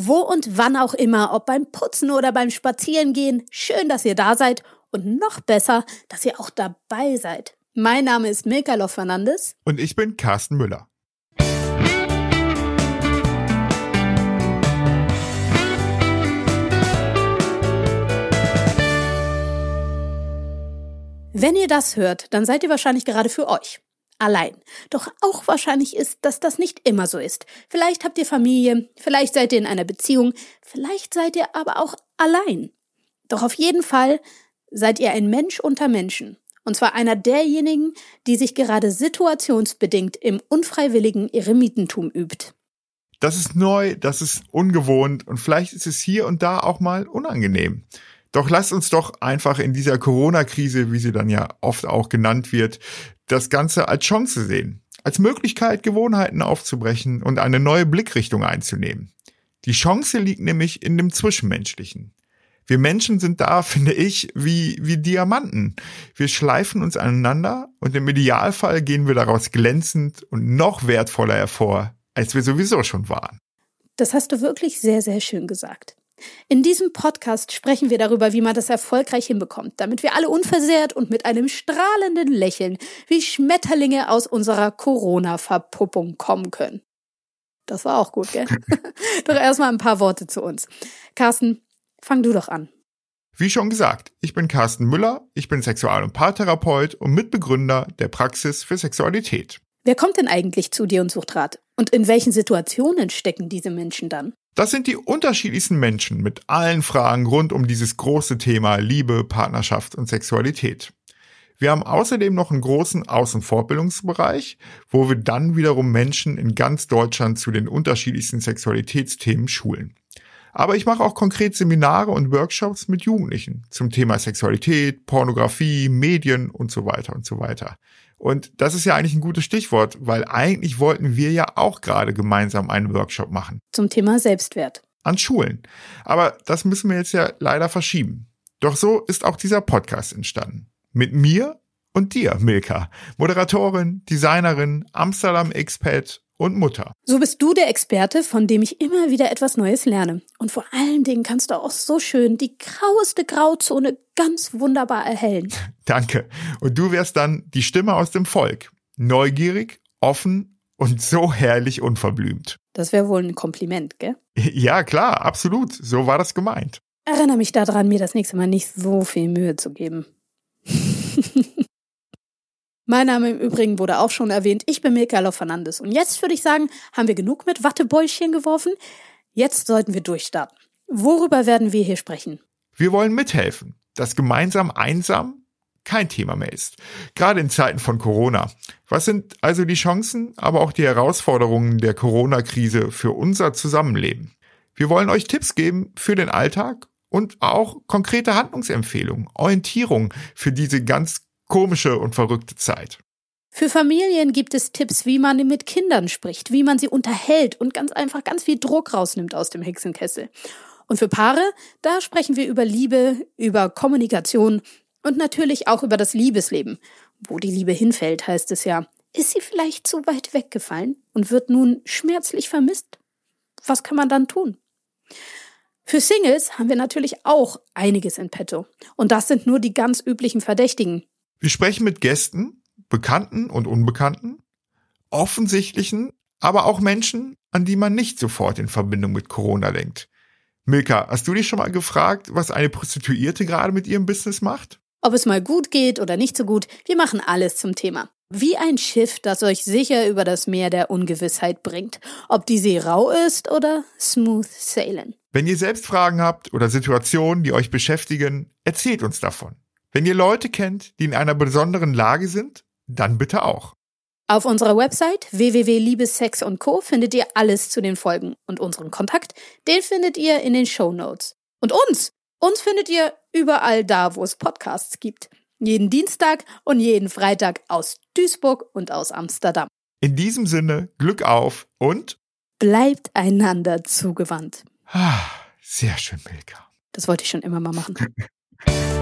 Wo und wann auch immer, ob beim Putzen oder beim Spazierengehen, schön, dass ihr da seid und noch besser, dass ihr auch dabei seid. Mein Name ist Milka Loff Fernandes. Und ich bin Carsten Müller. Wenn ihr das hört, dann seid ihr wahrscheinlich gerade für euch. Allein. Doch auch wahrscheinlich ist, dass das nicht immer so ist. Vielleicht habt ihr Familie, vielleicht seid ihr in einer Beziehung, vielleicht seid ihr aber auch allein. Doch auf jeden Fall seid ihr ein Mensch unter Menschen. Und zwar einer derjenigen, die sich gerade situationsbedingt im unfreiwilligen Eremitentum übt. Das ist neu, das ist ungewohnt und vielleicht ist es hier und da auch mal unangenehm. Doch lasst uns doch einfach in dieser Corona-Krise, wie sie dann ja oft auch genannt wird, das Ganze als Chance sehen. Als Möglichkeit, Gewohnheiten aufzubrechen und eine neue Blickrichtung einzunehmen. Die Chance liegt nämlich in dem Zwischenmenschlichen. Wir Menschen sind da, finde ich, wie, wie Diamanten. Wir schleifen uns aneinander und im Idealfall gehen wir daraus glänzend und noch wertvoller hervor, als wir sowieso schon waren. Das hast du wirklich sehr, sehr schön gesagt. In diesem Podcast sprechen wir darüber, wie man das erfolgreich hinbekommt, damit wir alle unversehrt und mit einem strahlenden Lächeln wie Schmetterlinge aus unserer Corona-Verpuppung kommen können. Das war auch gut, gell? doch erstmal ein paar Worte zu uns. Carsten, fang du doch an. Wie schon gesagt, ich bin Carsten Müller, ich bin Sexual- und Paartherapeut und Mitbegründer der Praxis für Sexualität. Wer kommt denn eigentlich zu dir und sucht Rat? Und in welchen Situationen stecken diese Menschen dann? Das sind die unterschiedlichsten Menschen mit allen Fragen rund um dieses große Thema Liebe, Partnerschaft und Sexualität. Wir haben außerdem noch einen großen Aus- und Fortbildungsbereich, wo wir dann wiederum Menschen in ganz Deutschland zu den unterschiedlichsten Sexualitätsthemen schulen. Aber ich mache auch konkret Seminare und Workshops mit Jugendlichen zum Thema Sexualität, Pornografie, Medien und so weiter und so weiter. Und das ist ja eigentlich ein gutes Stichwort, weil eigentlich wollten wir ja auch gerade gemeinsam einen Workshop machen. Zum Thema Selbstwert. An Schulen. Aber das müssen wir jetzt ja leider verschieben. Doch so ist auch dieser Podcast entstanden. Mit mir und dir, Milka. Moderatorin, Designerin, Amsterdam-Expat und Mutter. So bist du der Experte, von dem ich immer wieder etwas Neues lerne. Und vor allen Dingen kannst du auch so schön die graueste Grauzone ganz wunderbar erhellen. Danke. Und du wärst dann die Stimme aus dem Volk. Neugierig, offen und so herrlich unverblümt. Das wäre wohl ein Kompliment, gell? Ja, klar, absolut. So war das gemeint. Erinnere mich daran, mir das nächste Mal nicht so viel Mühe zu geben. Mein Name im Übrigen wurde auch schon erwähnt. Ich bin Milka Fernandes. Und jetzt würde ich sagen, haben wir genug mit Wattebäuschen geworfen. Jetzt sollten wir durchstarten. Worüber werden wir hier sprechen? Wir wollen mithelfen, dass gemeinsam einsam kein Thema mehr ist. Gerade in Zeiten von Corona. Was sind also die Chancen, aber auch die Herausforderungen der Corona-Krise für unser Zusammenleben? Wir wollen euch Tipps geben für den Alltag und auch konkrete Handlungsempfehlungen, Orientierung für diese ganz komische und verrückte Zeit. Für Familien gibt es Tipps, wie man mit Kindern spricht, wie man sie unterhält und ganz einfach ganz viel Druck rausnimmt aus dem Hexenkessel. Und für Paare, da sprechen wir über Liebe, über Kommunikation und natürlich auch über das Liebesleben. Wo die Liebe hinfällt, heißt es ja. Ist sie vielleicht zu weit weggefallen und wird nun schmerzlich vermisst? Was kann man dann tun? Für Singles haben wir natürlich auch einiges in petto. Und das sind nur die ganz üblichen Verdächtigen. Wir sprechen mit Gästen, Bekannten und Unbekannten, offensichtlichen, aber auch Menschen, an die man nicht sofort in Verbindung mit Corona denkt. Milka, hast du dich schon mal gefragt, was eine Prostituierte gerade mit ihrem Business macht? Ob es mal gut geht oder nicht so gut, wir machen alles zum Thema. Wie ein Schiff, das euch sicher über das Meer der Ungewissheit bringt. Ob die See rau ist oder smooth sailing. Wenn ihr selbst Fragen habt oder Situationen, die euch beschäftigen, erzählt uns davon. Wenn ihr Leute kennt, die in einer besonderen Lage sind, dann bitte auch. Auf unserer Website www.liebessex und Co. findet ihr alles zu den Folgen und unseren Kontakt, den findet ihr in den Show Notes. Und uns, uns findet ihr überall da, wo es Podcasts gibt. Jeden Dienstag und jeden Freitag aus Duisburg und aus Amsterdam. In diesem Sinne, Glück auf und bleibt einander zugewandt. Ah, sehr schön, Milka. Das wollte ich schon immer mal machen.